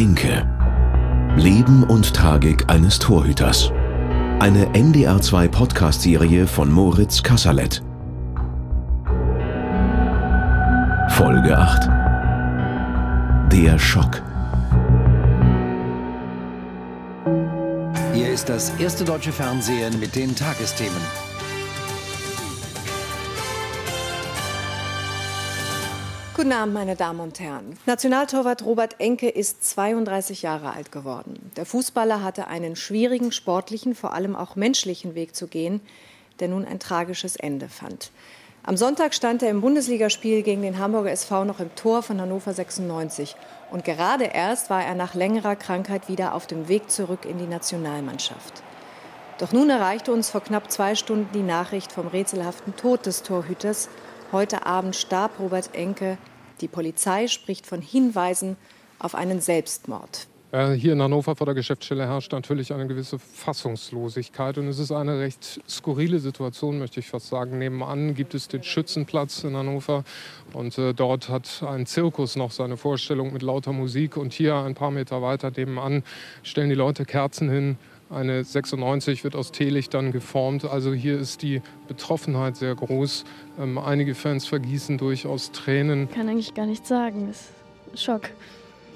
Enke. Leben und Tragik eines Torhüters. Eine NDR2 Podcast-Serie von Moritz Kasserlet. Folge 8. Der Schock. Hier ist das erste deutsche Fernsehen mit den Tagesthemen. Guten Abend, meine Damen und Herren. Nationaltorwart Robert Enke ist 32 Jahre alt geworden. Der Fußballer hatte einen schwierigen sportlichen, vor allem auch menschlichen Weg zu gehen, der nun ein tragisches Ende fand. Am Sonntag stand er im Bundesligaspiel gegen den Hamburger SV noch im Tor von Hannover 96. Und gerade erst war er nach längerer Krankheit wieder auf dem Weg zurück in die Nationalmannschaft. Doch nun erreichte uns vor knapp zwei Stunden die Nachricht vom rätselhaften Tod des Torhüters. Heute Abend starb Robert Enke die Polizei spricht von Hinweisen auf einen Selbstmord. Äh, hier in Hannover vor der Geschäftsstelle herrscht natürlich eine gewisse Fassungslosigkeit und es ist eine recht skurrile Situation, möchte ich fast sagen. Nebenan gibt es den Schützenplatz in Hannover und äh, dort hat ein Zirkus noch seine Vorstellung mit lauter Musik und hier ein paar Meter weiter nebenan stellen die Leute Kerzen hin, eine 96 wird aus Teelichtern geformt. Also hier ist die Betroffenheit sehr groß. Ähm, einige Fans vergießen durchaus Tränen. Ich kann eigentlich gar nichts sagen. Das ist Schock.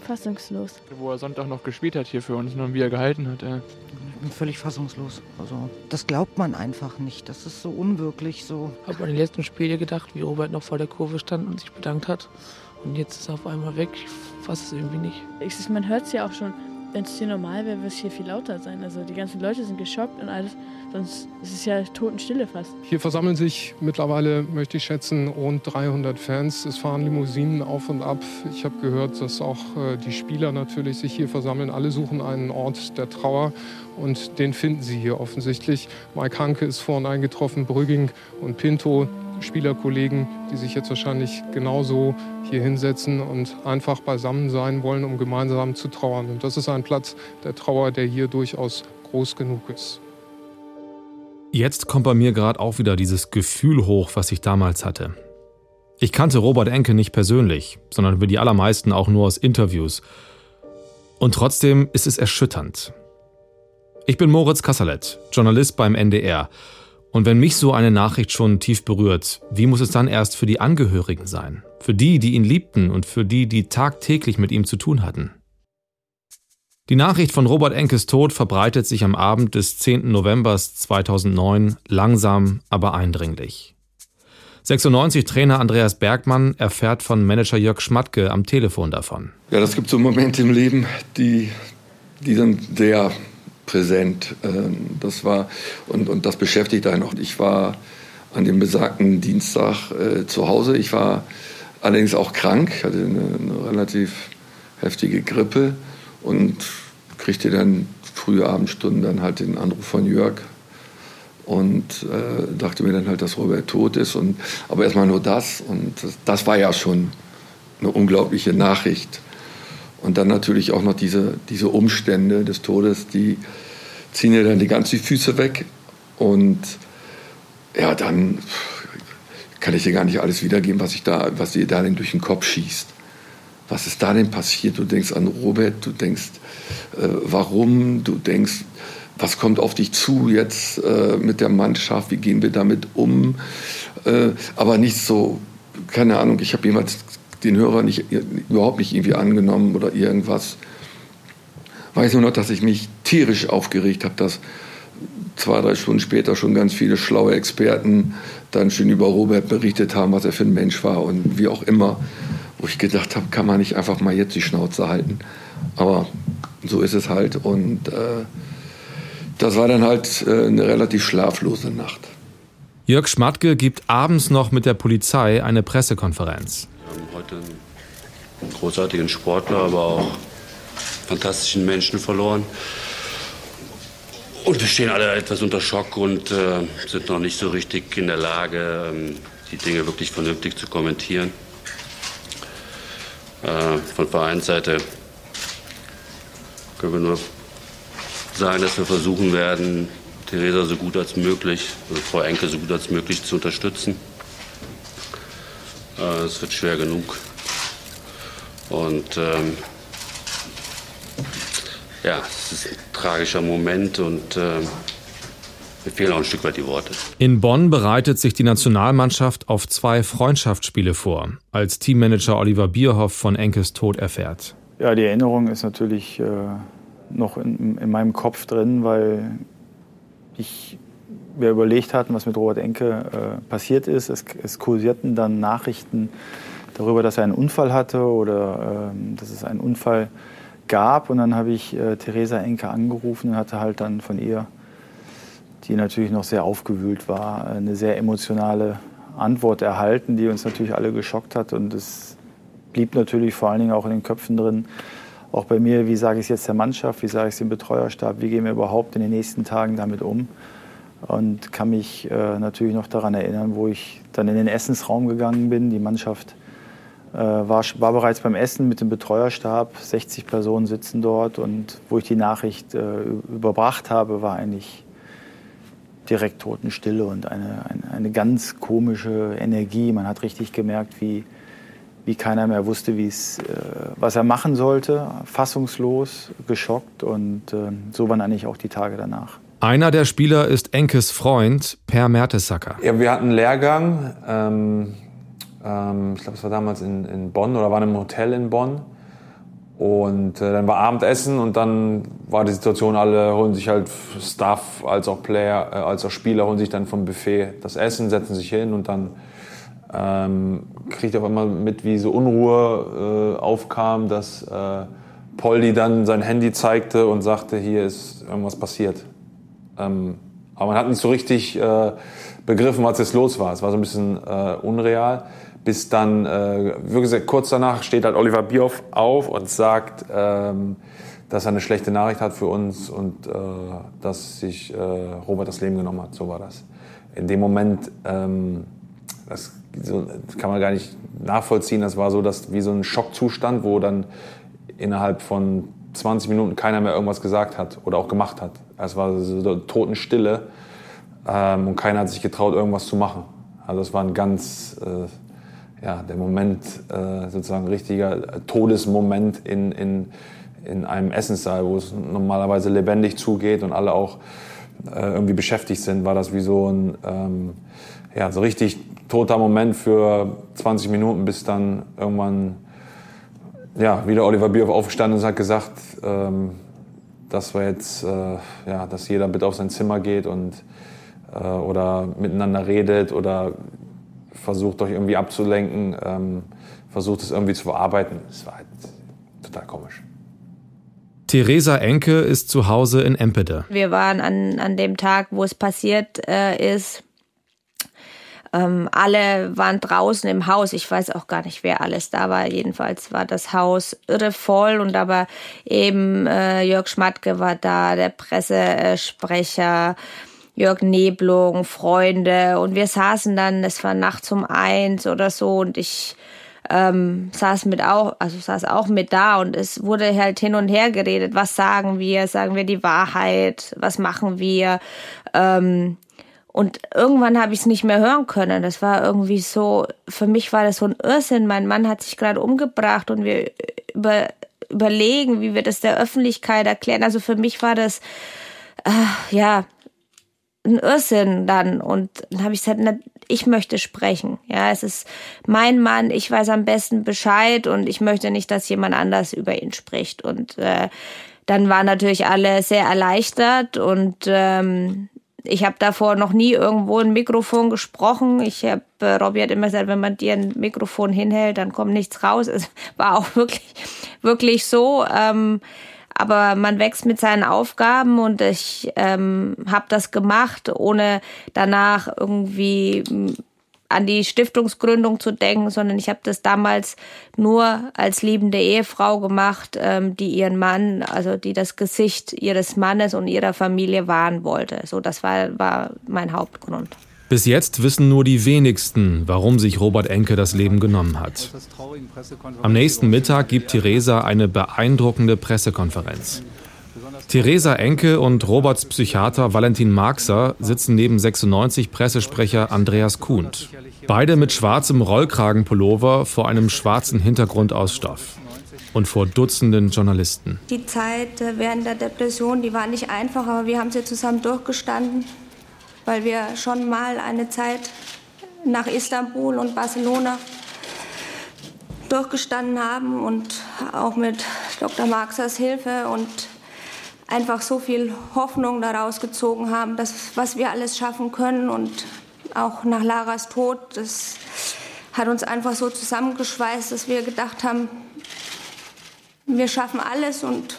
Fassungslos. Wo er Sonntag noch gespielt hat hier für uns und wie er gehalten hat. Äh. Ich bin völlig fassungslos. Also das glaubt man einfach nicht. Das ist so unwirklich so. Ich habe an die letzten Spiele gedacht, wie Robert noch vor der Kurve stand und sich bedankt hat. Und jetzt ist er auf einmal weg. Ich fasse es irgendwie nicht. Ich, man hört es ja auch schon wenn es hier normal wäre, würde es hier viel lauter sein. Also die ganzen Leute sind geschockt und alles. Sonst ist es ja Totenstille fast. Hier versammeln sich mittlerweile, möchte ich schätzen, rund 300 Fans. Es fahren Limousinen auf und ab. Ich habe gehört, dass auch äh, die Spieler natürlich sich hier versammeln. Alle suchen einen Ort der Trauer und den finden sie hier offensichtlich. Mike Hanke ist vorhin eingetroffen, Brügging und Pinto, Spielerkollegen, die sich jetzt wahrscheinlich genauso hier hinsetzen und einfach beisammen sein wollen, um gemeinsam zu trauern. Und das ist ein Platz der Trauer, der hier durchaus groß genug ist. Jetzt kommt bei mir gerade auch wieder dieses Gefühl hoch, was ich damals hatte. Ich kannte Robert Enke nicht persönlich, sondern wie die allermeisten auch nur aus Interviews. Und trotzdem ist es erschütternd. Ich bin Moritz Kasserlet, Journalist beim NDR und wenn mich so eine Nachricht schon tief berührt, wie muss es dann erst für die Angehörigen sein? Für die, die ihn liebten und für die, die tagtäglich mit ihm zu tun hatten? Die Nachricht von Robert Enkes Tod verbreitet sich am Abend des 10. November 2009 langsam, aber eindringlich. 96-Trainer Andreas Bergmann erfährt von Manager Jörg Schmatke am Telefon davon. Ja, das gibt so Momente im Leben, die, die sind sehr präsent. Ähm, das war, und, und das beschäftigt einen auch. Ich war an dem besagten Dienstag äh, zu Hause. Ich war allerdings auch krank, hatte eine, eine relativ heftige Grippe und kriegte dann frühe Abendstunden dann halt den Anruf von Jörg und äh, dachte mir dann halt, dass Robert tot ist. Und, aber erstmal nur das und das, das war ja schon eine unglaubliche Nachricht. Und dann natürlich auch noch diese, diese Umstände des Todes, die ziehen ja dann die ganzen Füße weg. Und ja, dann kann ich dir gar nicht alles wiedergeben, was, ich da, was dir da denn durch den Kopf schießt. Was ist da denn passiert? Du denkst an Robert, du denkst, äh, warum, du denkst, was kommt auf dich zu jetzt äh, mit der Mannschaft, wie gehen wir damit um? Äh, aber nicht so, keine Ahnung, ich habe jemals den Hörer nicht, überhaupt nicht irgendwie angenommen oder irgendwas. Weiß nur noch, dass ich mich tierisch aufgeregt habe, dass zwei, drei Stunden später schon ganz viele schlaue Experten dann schon über Robert berichtet haben, was er für ein Mensch war und wie auch immer. Wo ich gedacht habe, kann man nicht einfach mal jetzt die Schnauze halten. Aber so ist es halt. Und äh, das war dann halt äh, eine relativ schlaflose Nacht. Jörg Schmatke gibt abends noch mit der Polizei eine Pressekonferenz haben heute einen großartigen Sportler, aber auch fantastischen Menschen verloren. Und wir stehen alle etwas unter Schock und äh, sind noch nicht so richtig in der Lage, ähm, die Dinge wirklich vernünftig zu kommentieren. Äh, von Vereinsseite können wir nur sagen, dass wir versuchen werden, Theresa so gut als möglich, also Frau Enke so gut als möglich zu unterstützen. Äh, es wird schwer genug. Und ähm, ja, es ist ein tragischer Moment und äh, mir fehlen auch ein Stück weit die Worte. In Bonn bereitet sich die Nationalmannschaft auf zwei Freundschaftsspiele vor, als Teammanager Oliver Bierhoff von Enkes Tod erfährt. Ja, die Erinnerung ist natürlich äh, noch in, in, meinem Kopf drin, weil ich, wir überlegt hatten, was mit Robert Enke äh, passiert ist. Es, es, kursierten dann Nachrichten darüber, dass er einen Unfall hatte oder äh, dass es einen Unfall gab. Und dann habe ich äh, Theresa Enke angerufen und hatte halt dann von ihr die natürlich noch sehr aufgewühlt war, eine sehr emotionale Antwort erhalten, die uns natürlich alle geschockt hat. Und es blieb natürlich vor allen Dingen auch in den Köpfen drin, auch bei mir, wie sage ich es jetzt der Mannschaft, wie sage ich es dem Betreuerstab, wie gehen wir überhaupt in den nächsten Tagen damit um. Und kann mich äh, natürlich noch daran erinnern, wo ich dann in den Essensraum gegangen bin. Die Mannschaft äh, war, war, bereits beim Essen mit dem Betreuerstab. 60 Personen sitzen dort. Und wo ich die Nachricht äh, überbracht habe, war eigentlich direkt Totenstille und eine, eine, eine, ganz komische Energie. Man hat richtig gemerkt, wie, wie keiner mehr wusste, äh, was er machen sollte. Fassungslos, geschockt und äh, so waren eigentlich auch die Tage danach. Einer der Spieler ist Enkes Freund, Per Mertesacker. Ja, wir hatten einen Lehrgang. Ähm, ähm, ich glaube, es war damals in, in Bonn oder waren im Hotel in Bonn. Und äh, dann war Abendessen und dann war die Situation, alle holen sich halt Staff als auch Player, äh, als auch Spieler holen sich dann vom Buffet das Essen, setzen sich hin und dann ähm, kriegt auf einmal mit, wie so Unruhe äh, aufkam, dass äh, Poldi dann sein Handy zeigte und sagte, hier ist irgendwas passiert. Ähm, aber man hat nicht so richtig äh, begriffen, was jetzt los war. Es war so ein bisschen äh, unreal bis dann, äh, wie gesagt, kurz danach steht halt Oliver Bierhoff auf und sagt, ähm, dass er eine schlechte Nachricht hat für uns und äh, dass sich äh, Robert das Leben genommen hat. So war das. In dem Moment, ähm, das, so, kann man gar nicht nachvollziehen, das war so dass, wie so ein Schockzustand, wo dann innerhalb von 20 Minuten keiner mehr irgendwas gesagt hat oder auch gemacht hat. Es war so Totenstille ähm, und keiner hat sich getraut, irgendwas zu machen. Also es war ein ganz... Äh, ja, der Moment, äh, sozusagen richtiger Todesmoment in, in, in einem Essenssaal, wo es normalerweise lebendig zugeht und alle auch äh, irgendwie beschäftigt sind, war das wie so ein ähm, ja, so richtig toter Moment für 20 Minuten, bis dann irgendwann ja, wieder Oliver Bierhoff aufgestanden ist und hat gesagt, ähm, dass wir jetzt, äh, ja, dass jeder bitte auf sein Zimmer geht und äh, oder miteinander redet oder versucht euch irgendwie abzulenken, ähm, versucht es irgendwie zu verarbeiten. Es war halt total komisch. Theresa Enke ist zu Hause in Empede. Wir waren an, an dem Tag, wo es passiert äh, ist. Ähm, alle waren draußen im Haus. Ich weiß auch gar nicht, wer alles da war. Jedenfalls war das Haus irre voll und aber eben äh, Jörg Schmatke war da, der Pressesprecher. Jörg Neblung, Freunde und wir saßen dann, es war nachts um eins oder so und ich ähm, saß mit auch, also saß auch mit da und es wurde halt hin und her geredet. Was sagen wir? Sagen wir die Wahrheit? Was machen wir? Ähm, und irgendwann habe ich es nicht mehr hören können. Das war irgendwie so, für mich war das so ein Irrsinn. Mein Mann hat sich gerade umgebracht und wir über, überlegen, wie wir das der Öffentlichkeit erklären. Also für mich war das, äh, ja, ein Irrsinn dann. Und dann habe ich gesagt, na, ich möchte sprechen. Ja, es ist mein Mann, ich weiß am besten Bescheid und ich möchte nicht, dass jemand anders über ihn spricht. Und äh, dann waren natürlich alle sehr erleichtert und ähm, ich habe davor noch nie irgendwo ein Mikrofon gesprochen. Ich habe, äh, Robby hat immer gesagt, wenn man dir ein Mikrofon hinhält, dann kommt nichts raus. Es war auch wirklich, wirklich so. Ähm, aber man wächst mit seinen Aufgaben und ich ähm, habe das gemacht, ohne danach irgendwie an die Stiftungsgründung zu denken, sondern ich habe das damals nur als liebende Ehefrau gemacht, ähm, die ihren Mann, also die das Gesicht ihres Mannes und ihrer Familie wahren wollte. So, das war, war mein Hauptgrund. Bis jetzt wissen nur die wenigsten, warum sich Robert Enke das Leben genommen hat. Am nächsten Mittag gibt Theresa eine beeindruckende Pressekonferenz. Theresa Enke und Roberts Psychiater Valentin Marxer sitzen neben 96 Pressesprecher Andreas Kuhnt. Beide mit schwarzem Rollkragenpullover vor einem schwarzen Hintergrund aus Stoff. und vor Dutzenden Journalisten. Die Zeit äh, während der Depression, die war nicht einfach, aber wir haben sie zusammen durchgestanden, weil wir schon mal eine Zeit nach Istanbul und Barcelona durchgestanden haben und auch mit Dr. Marxers Hilfe und einfach so viel Hoffnung daraus gezogen haben, dass, was wir alles schaffen können und auch nach Laras Tod, das hat uns einfach so zusammengeschweißt, dass wir gedacht haben, wir schaffen alles und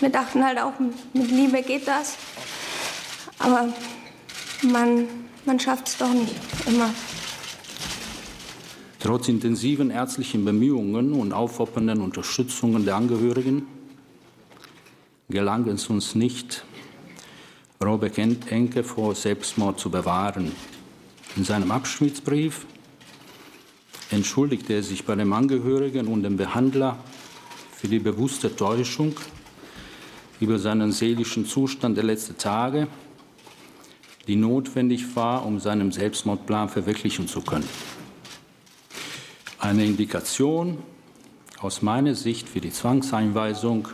wir dachten halt auch, mit Liebe geht das. Aber man, man schafft es doch nicht immer. Trotz intensiven ärztlichen Bemühungen und aufopfernden Unterstützungen der Angehörigen gelang es uns nicht, Robert Enke vor Selbstmord zu bewahren. In seinem Abschiedsbrief entschuldigte er sich bei dem Angehörigen und dem Behandler für die bewusste Täuschung über seinen seelischen Zustand der letzten Tage, die notwendig war, um seinen Selbstmordplan verwirklichen zu können. Eine Indikation aus meiner Sicht für die Zwangseinweisung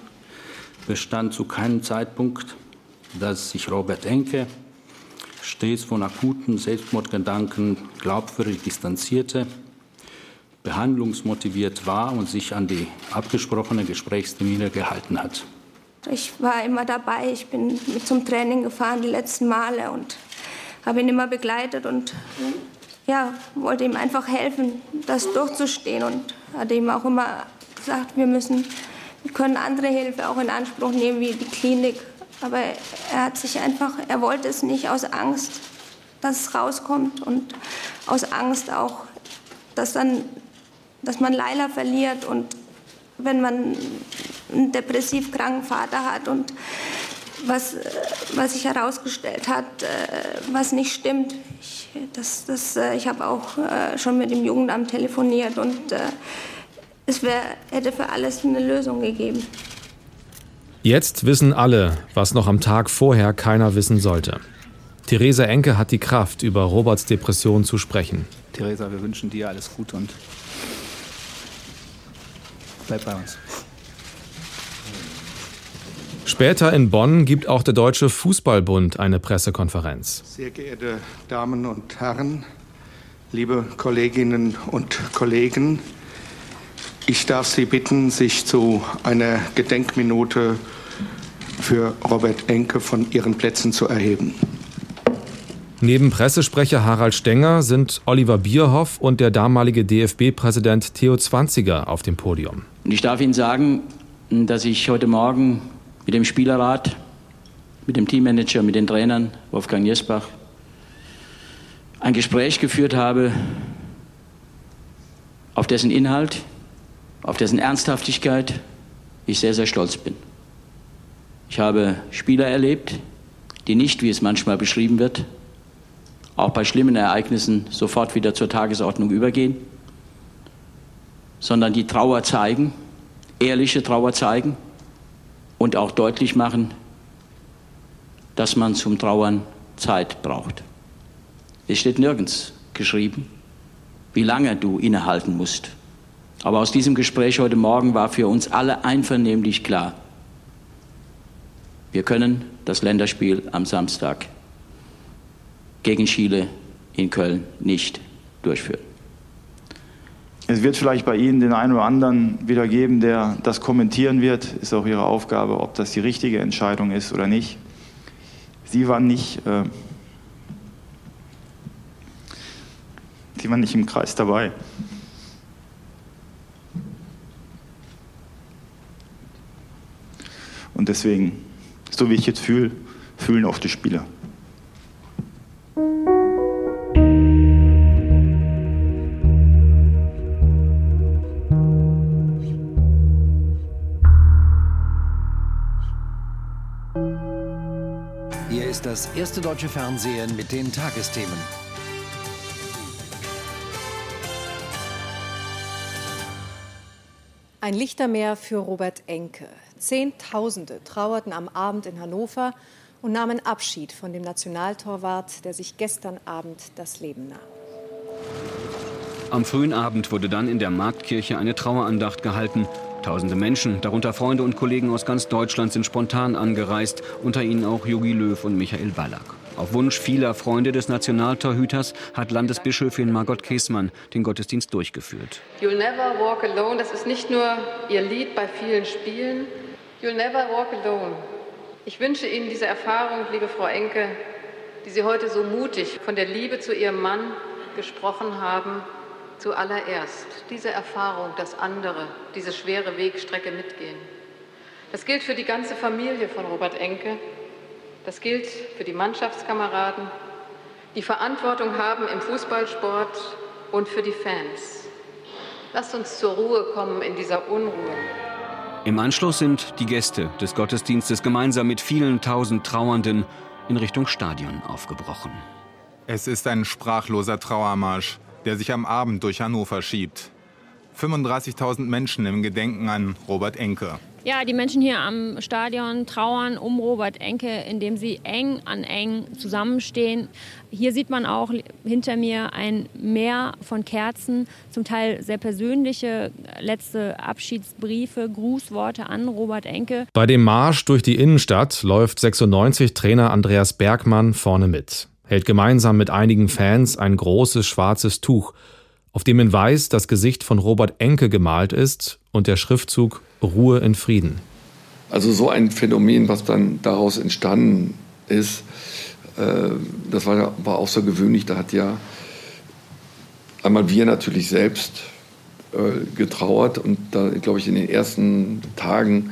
bestand zu keinem Zeitpunkt, dass sich Robert Enke stets von akuten Selbstmordgedanken glaubwürdig distanzierte, behandlungsmotiviert war und sich an die abgesprochenen Gesprächstermine gehalten hat. Ich war immer dabei, ich bin mit zum Training gefahren die letzten Male und habe ihn immer begleitet und ja, wollte ihm einfach helfen, das durchzustehen und hatte ihm auch immer gesagt, wir müssen wir können andere Hilfe auch in Anspruch nehmen, wie die Klinik. Aber er hat sich einfach, er wollte es nicht aus Angst, dass es rauskommt und aus Angst auch, dass dann, dass man Leila verliert und wenn man einen depressiv kranken Vater hat und was, was sich herausgestellt hat, äh, was nicht stimmt. Ich, das, das, äh, ich habe auch äh, schon mit dem Jugendamt telefoniert und es wär, hätte für alles eine Lösung gegeben. Jetzt wissen alle, was noch am Tag vorher keiner wissen sollte. Theresa Enke hat die Kraft, über Roberts Depression zu sprechen. Theresa, wir wünschen dir alles Gute und bleib bei uns. Später in Bonn gibt auch der Deutsche Fußballbund eine Pressekonferenz. Sehr geehrte Damen und Herren, liebe Kolleginnen und Kollegen, ich darf Sie bitten, sich zu einer Gedenkminute für Robert Enke von Ihren Plätzen zu erheben. Neben Pressesprecher Harald Stenger sind Oliver Bierhoff und der damalige DFB-Präsident Theo Zwanziger auf dem Podium. Und ich darf Ihnen sagen, dass ich heute Morgen mit dem Spielerrat, mit dem Teammanager, mit den Trainern Wolfgang Jesbach ein Gespräch geführt habe, auf dessen Inhalt auf dessen Ernsthaftigkeit ich sehr, sehr stolz bin. Ich habe Spieler erlebt, die nicht, wie es manchmal beschrieben wird, auch bei schlimmen Ereignissen sofort wieder zur Tagesordnung übergehen, sondern die Trauer zeigen, ehrliche Trauer zeigen und auch deutlich machen, dass man zum Trauern Zeit braucht. Es steht nirgends geschrieben, wie lange du innehalten musst, aber aus diesem Gespräch heute Morgen war für uns alle einvernehmlich klar, wir können das Länderspiel am Samstag gegen Chile in Köln nicht durchführen. Es wird vielleicht bei Ihnen den einen oder anderen wieder geben, der das kommentieren wird. Ist auch Ihre Aufgabe, ob das die richtige Entscheidung ist oder nicht. Sie waren nicht, äh, Sie waren nicht im Kreis dabei. Und deswegen, so wie ich jetzt fühle, fühlen auch die Spieler. Hier ist das erste deutsche Fernsehen mit den Tagesthemen. Ein Lichtermeer für Robert Enke. Zehntausende trauerten am Abend in Hannover und nahmen Abschied von dem Nationaltorwart, der sich gestern Abend das Leben nahm. Am frühen Abend wurde dann in der Marktkirche eine Trauerandacht gehalten Tausende Menschen, darunter Freunde und Kollegen aus ganz Deutschland, sind spontan angereist, unter ihnen auch Jogi Löw und Michael Ballack. Auf Wunsch vieler Freunde des Nationaltorhüters hat Landesbischöfin Margot Käßmann den Gottesdienst durchgeführt. You'll never walk alone, das ist nicht nur ihr Lied bei vielen Spielen. You'll never walk alone. Ich wünsche Ihnen diese Erfahrung, liebe Frau Enke, die Sie heute so mutig von der Liebe zu Ihrem Mann gesprochen haben, zuallererst. Diese Erfahrung, dass andere diese schwere Wegstrecke mitgehen. Das gilt für die ganze Familie von Robert Enke. Das gilt für die Mannschaftskameraden, die Verantwortung haben im Fußballsport und für die Fans. Lasst uns zur Ruhe kommen in dieser Unruhe. Im Anschluss sind die Gäste des Gottesdienstes gemeinsam mit vielen tausend Trauernden in Richtung Stadion aufgebrochen. Es ist ein sprachloser Trauermarsch, der sich am Abend durch Hannover schiebt. 35.000 Menschen im Gedenken an Robert Enke. Ja, die Menschen hier am Stadion trauern um Robert Enke, indem sie eng an eng zusammenstehen. Hier sieht man auch hinter mir ein Meer von Kerzen, zum Teil sehr persönliche letzte Abschiedsbriefe, Grußworte an Robert Enke. Bei dem Marsch durch die Innenstadt läuft 96 Trainer Andreas Bergmann vorne mit, hält gemeinsam mit einigen Fans ein großes schwarzes Tuch, auf dem in weiß das Gesicht von Robert Enke gemalt ist und der Schriftzug Ruhe in Frieden. Also so ein Phänomen, was dann daraus entstanden ist, äh, das war, war außergewöhnlich. Da hat ja einmal wir natürlich selbst äh, getrauert und da, glaube ich, in den ersten Tagen,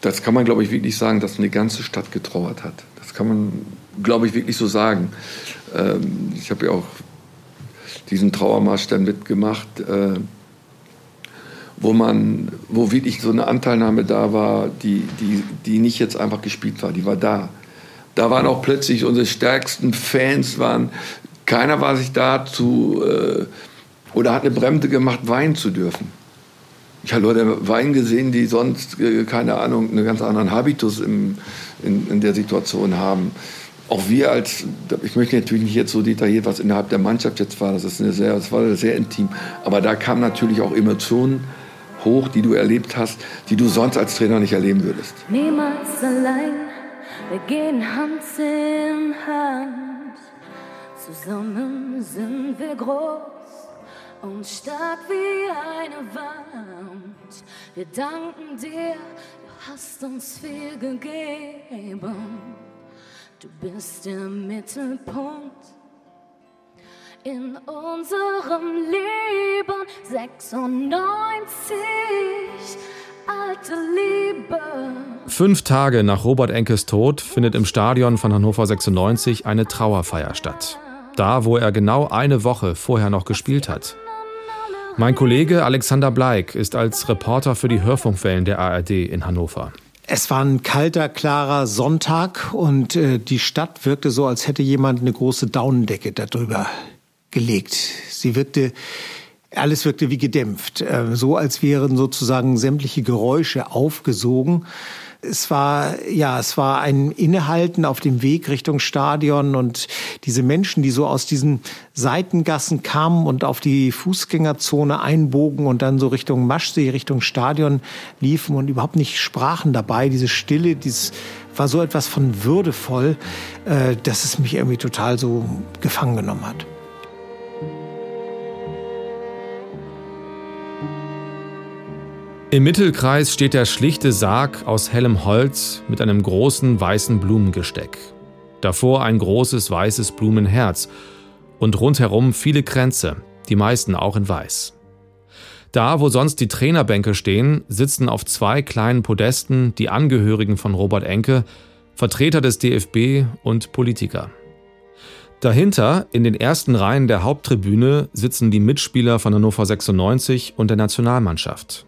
das kann man, glaube ich, wirklich sagen, dass eine ganze Stadt getrauert hat. Das kann man, glaube ich, wirklich so sagen. Ähm, ich habe ja auch diesen Trauermarsch dann mitgemacht. Wo man, wo wirklich so eine Anteilnahme da war, die, die, die nicht jetzt einfach gespielt war, die war da. Da waren auch plötzlich unsere stärksten Fans, waren, keiner war sich da zu, äh, oder hat eine Bremse gemacht, weinen zu dürfen. Ich habe Leute weinen gesehen, die sonst, äh, keine Ahnung, einen ganz anderen Habitus im, in, in der Situation haben. Auch wir als, ich möchte natürlich nicht jetzt so detailliert, was innerhalb der Mannschaft jetzt war, das, ist eine sehr, das war sehr intim, aber da kamen natürlich auch Emotionen hoch, die du erlebt hast, die du sonst als Trainer nicht erleben würdest? Niemals allein, wir gehen Hand in Hand. Zusammen sind wir groß und stark wie eine Wand. Wir danken dir, du hast uns viel gegeben. Du bist der Mittelpunkt in unserem Leben 96 alte Liebe. Fünf Tage nach Robert Enkes Tod findet im Stadion von Hannover 96 eine Trauerfeier statt. Da, wo er genau eine Woche vorher noch gespielt hat. Mein Kollege Alexander Bleik ist als Reporter für die Hörfunkwellen der ARD in Hannover. Es war ein kalter, klarer Sonntag und äh, die Stadt wirkte so, als hätte jemand eine große Daunendecke darüber gelegt. Sie wirkte, alles wirkte wie gedämpft, äh, so als wären sozusagen sämtliche Geräusche aufgesogen. Es war, ja, es war ein Innehalten auf dem Weg Richtung Stadion und diese Menschen, die so aus diesen Seitengassen kamen und auf die Fußgängerzone einbogen und dann so Richtung Maschsee, Richtung Stadion liefen und überhaupt nicht sprachen dabei. Diese Stille, dieses war so etwas von würdevoll, äh, dass es mich irgendwie total so gefangen genommen hat. Im Mittelkreis steht der schlichte Sarg aus hellem Holz mit einem großen weißen Blumengesteck. Davor ein großes weißes Blumenherz und rundherum viele Kränze, die meisten auch in weiß. Da, wo sonst die Trainerbänke stehen, sitzen auf zwei kleinen Podesten die Angehörigen von Robert Enke, Vertreter des DFB und Politiker. Dahinter, in den ersten Reihen der Haupttribüne, sitzen die Mitspieler von Hannover 96 und der Nationalmannschaft.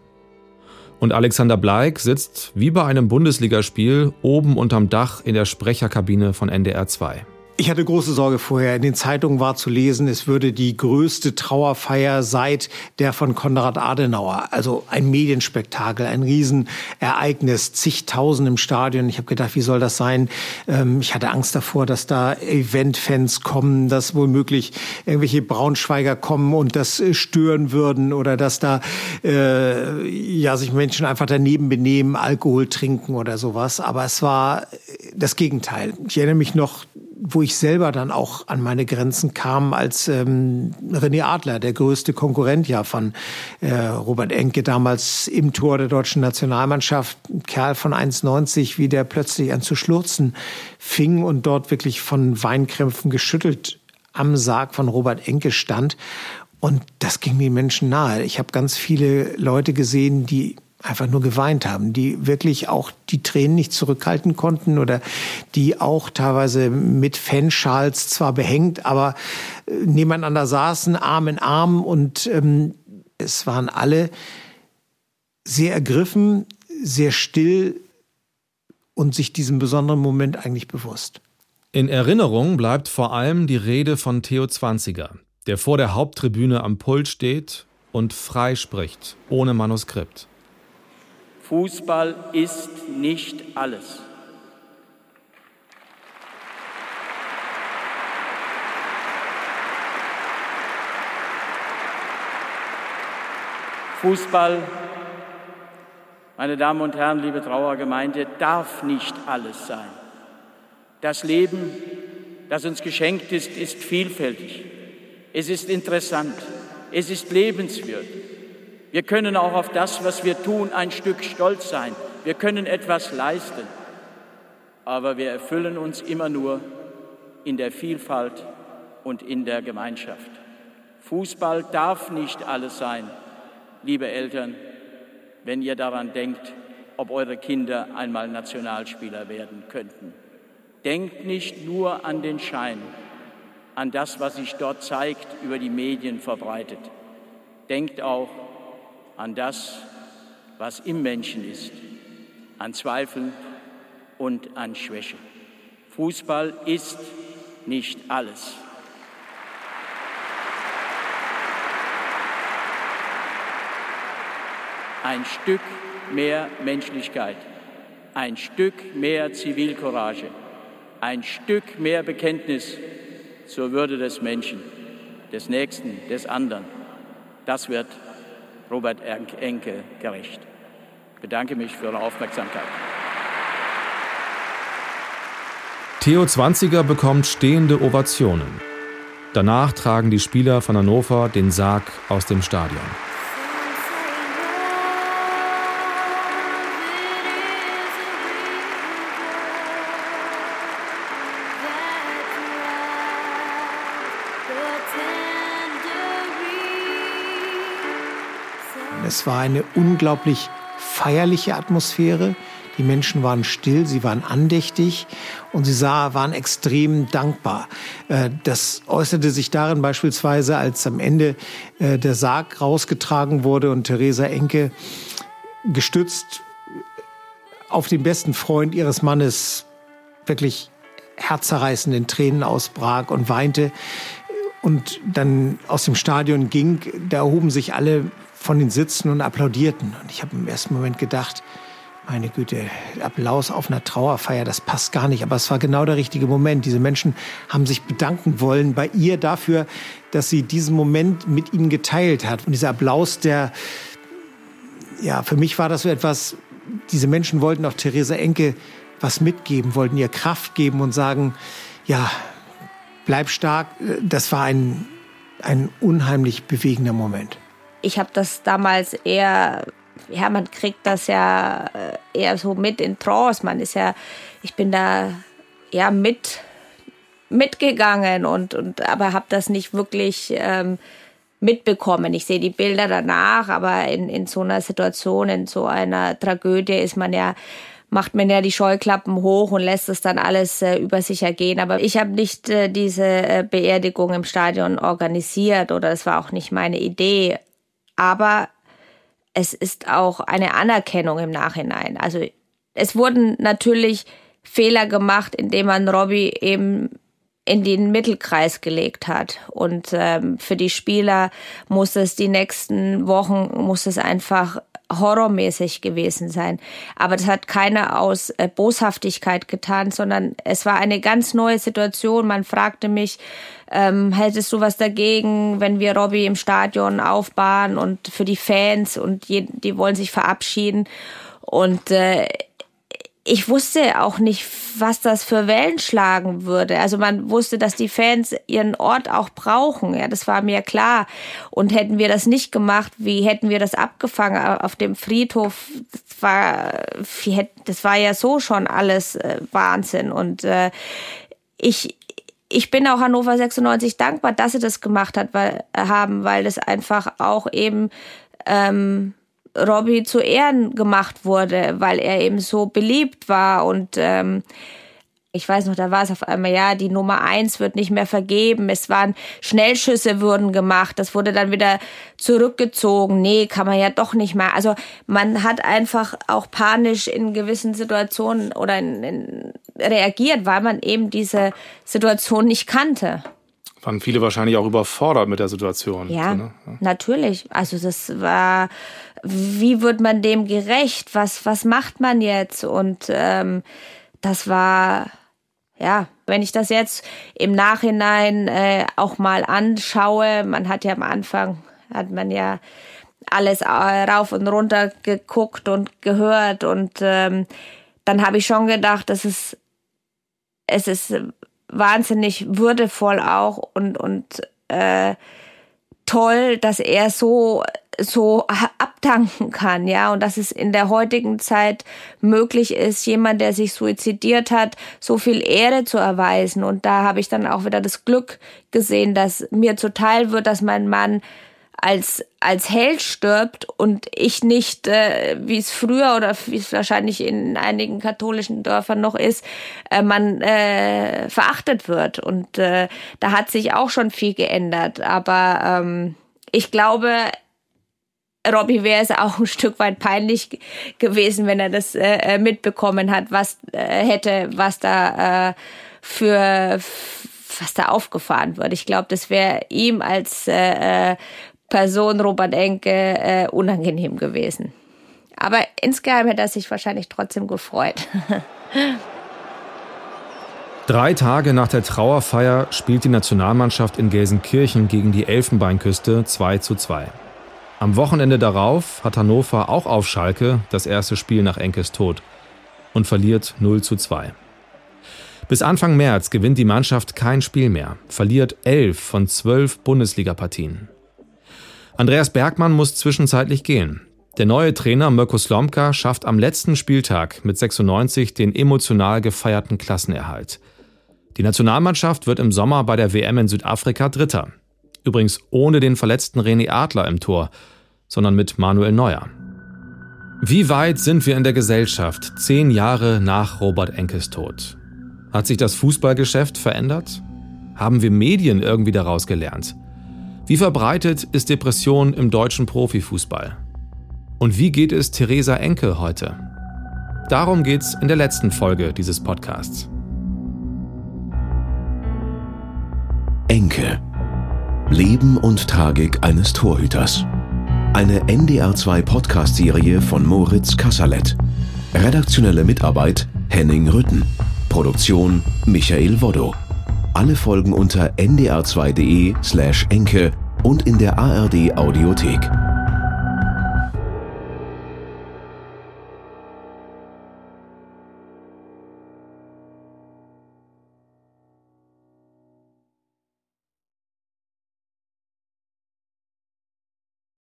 Und Alexander Bleik sitzt, wie bei einem Bundesligaspiel, oben unterm Dach in der Sprecherkabine von NDR 2. Ich hatte große Sorge vorher. In den Zeitungen war zu lesen, es würde die größte Trauerfeier seit der von Konrad Adenauer. Also ein Medienspektakel, ein Riesenereignis, zigtausend im Stadion. Ich habe gedacht, wie soll das sein? Ähm, ich hatte Angst davor, dass da Eventfans kommen, dass womöglich irgendwelche Braunschweiger kommen und das äh, stören würden oder dass da äh, ja sich Menschen einfach daneben benehmen, Alkohol trinken oder sowas. Aber es war das Gegenteil. Ich erinnere mich noch wo ich selber dann auch an meine Grenzen kam, als ähm, René Adler, der größte Konkurrent ja von äh, Robert Enke, damals im Tor der deutschen Nationalmannschaft, ein Kerl von 1,90, wie der plötzlich an zu schlurzen fing und dort wirklich von Weinkrämpfen geschüttelt am Sarg von Robert Enke stand. Und das ging den Menschen nahe. Ich habe ganz viele Leute gesehen, die einfach nur geweint haben, die wirklich auch die Tränen nicht zurückhalten konnten oder die auch teilweise mit Fanschals zwar behängt, aber äh, nebeneinander saßen, Arm in Arm und ähm, es waren alle sehr ergriffen, sehr still und sich diesem besonderen Moment eigentlich bewusst. In Erinnerung bleibt vor allem die Rede von Theo Zwanziger, der vor der Haupttribüne am Pult steht und frei spricht, ohne Manuskript. Fußball ist nicht alles. Fußball, meine Damen und Herren, liebe Trauergemeinde, darf nicht alles sein. Das Leben, das uns geschenkt ist, ist vielfältig. Es ist interessant. Es ist lebenswert. Wir können auch auf das, was wir tun, ein Stück stolz sein. Wir können etwas leisten. Aber wir erfüllen uns immer nur in der Vielfalt und in der Gemeinschaft. Fußball darf nicht alles sein, liebe Eltern, wenn ihr daran denkt, ob eure Kinder einmal Nationalspieler werden könnten. Denkt nicht nur an den Schein, an das, was sich dort zeigt, über die Medien verbreitet. Denkt auch an das, was im Menschen ist, an Zweifeln und an Schwäche. Fußball ist nicht alles. Ein Stück mehr Menschlichkeit, ein Stück mehr Zivilcourage, ein Stück mehr Bekenntnis zur Würde des Menschen, des Nächsten, des anderen. Das wird Robert Enke gerecht. Ich bedanke mich für Ihre Aufmerksamkeit. Theo Zwanziger bekommt stehende Ovationen. Danach tragen die Spieler von Hannover den Sarg aus dem Stadion. Es war eine unglaublich feierliche Atmosphäre. Die Menschen waren still, sie waren andächtig und sie sah, waren extrem dankbar. Äh, das äußerte sich darin beispielsweise, als am Ende äh, der Sarg rausgetragen wurde und Theresa Enke gestützt auf den besten Freund ihres Mannes wirklich herzerreißenden Tränen ausbrach und weinte und dann aus dem Stadion ging, da erhoben sich alle von den Sitzen und applaudierten. Und ich habe im ersten Moment gedacht, meine Güte, Applaus auf einer Trauerfeier, das passt gar nicht. Aber es war genau der richtige Moment. Diese Menschen haben sich bedanken wollen bei ihr dafür, dass sie diesen Moment mit ihnen geteilt hat. Und dieser Applaus, der, ja, für mich war das so etwas, diese Menschen wollten auch Theresa Enke was mitgeben, wollten ihr Kraft geben und sagen, ja, bleib stark. Das war ein, ein unheimlich bewegender Moment ich habe das damals eher, ja, man kriegt das ja äh, eher so mit in Trance. Man ist ja, ich bin da ja mit mitgegangen und, und aber habe das nicht wirklich ähm, mitbekommen. Ich sehe die Bilder danach, aber in, in so einer Situation, in so einer Tragödie ist man ja macht man ja die Scheuklappen hoch und lässt es dann alles äh, über sich ergehen. Aber ich habe nicht äh, diese äh, Beerdigung im Stadion organisiert oder es war auch nicht meine Idee aber es ist auch eine Anerkennung im Nachhinein. Also es wurden natürlich Fehler gemacht, indem man Robbie eben in den Mittelkreis gelegt hat. Und ähm, für die Spieler muss es die nächsten Wochen, muss es einfach horrormäßig gewesen sein. Aber das hat keiner aus äh, Boshaftigkeit getan, sondern es war eine ganz neue Situation. Man fragte mich, ähm, hättest du was dagegen, wenn wir Robbie im Stadion aufbauen und für die Fans und die, die wollen sich verabschieden. Und äh, ich wusste auch nicht, was das für Wellen schlagen würde. Also man wusste, dass die Fans ihren Ort auch brauchen. Ja, das war mir klar. Und hätten wir das nicht gemacht, wie hätten wir das abgefangen auf dem Friedhof? Das war, das war ja so schon alles äh, Wahnsinn. Und äh, ich, ich bin auch Hannover 96 dankbar, dass sie das gemacht hat, weil, haben, weil das einfach auch eben ähm, Robbie zu Ehren gemacht wurde, weil er eben so beliebt war und ähm, ich weiß noch, da war es auf einmal, ja, die Nummer eins wird nicht mehr vergeben. Es waren Schnellschüsse wurden gemacht. Das wurde dann wieder zurückgezogen. Nee, kann man ja doch nicht mehr. Also man hat einfach auch panisch in gewissen Situationen oder in, in, reagiert, weil man eben diese Situation nicht kannte waren viele wahrscheinlich auch überfordert mit der Situation. Ja, so, ne? ja, natürlich. Also das war, wie wird man dem gerecht? Was, was macht man jetzt? Und ähm, das war, ja, wenn ich das jetzt im Nachhinein äh, auch mal anschaue, man hat ja am Anfang, hat man ja alles äh, rauf und runter geguckt und gehört und ähm, dann habe ich schon gedacht, dass es es ist wahnsinnig würdevoll auch und, und äh, toll, dass er so so abdanken kann, ja, und dass es in der heutigen Zeit möglich ist, jemand, der sich suizidiert hat, so viel Ehre zu erweisen. Und da habe ich dann auch wieder das Glück gesehen, dass mir zuteil wird, dass mein Mann als, als Held stirbt und ich nicht, äh, wie es früher oder wie es wahrscheinlich in einigen katholischen Dörfern noch ist, äh, man äh, verachtet wird. Und äh, da hat sich auch schon viel geändert. Aber ähm, ich glaube, Robbie wäre es auch ein Stück weit peinlich gewesen, wenn er das äh, mitbekommen hat, was äh, hätte, was da äh, für was da aufgefahren wird. Ich glaube, das wäre ihm als äh, äh Person Robert Enke äh, unangenehm gewesen. Aber insgeheim hätte er sich wahrscheinlich trotzdem gefreut. Drei Tage nach der Trauerfeier spielt die Nationalmannschaft in Gelsenkirchen gegen die Elfenbeinküste 2 zu 2. Am Wochenende darauf hat Hannover auch auf Schalke das erste Spiel nach Enkes Tod und verliert 0 zu 2. Bis Anfang März gewinnt die Mannschaft kein Spiel mehr, verliert elf von zwölf Bundesligapartien. Andreas Bergmann muss zwischenzeitlich gehen. Der neue Trainer Mirko Slomka schafft am letzten Spieltag mit 96 den emotional gefeierten Klassenerhalt. Die Nationalmannschaft wird im Sommer bei der WM in Südafrika Dritter. Übrigens ohne den verletzten René Adler im Tor, sondern mit Manuel Neuer. Wie weit sind wir in der Gesellschaft zehn Jahre nach Robert Enkes Tod? Hat sich das Fußballgeschäft verändert? Haben wir Medien irgendwie daraus gelernt? Wie verbreitet ist Depression im deutschen Profifußball? Und wie geht es Theresa Enke heute? Darum geht's in der letzten Folge dieses Podcasts. Enke. Leben und Tragik eines Torhüters. Eine NDR2 Podcast-Serie von Moritz Kasserlet. Redaktionelle Mitarbeit Henning Rütten. Produktion Michael Woddo. Alle Folgen unter ndr2.de slash enke und in der ARD Audiothek.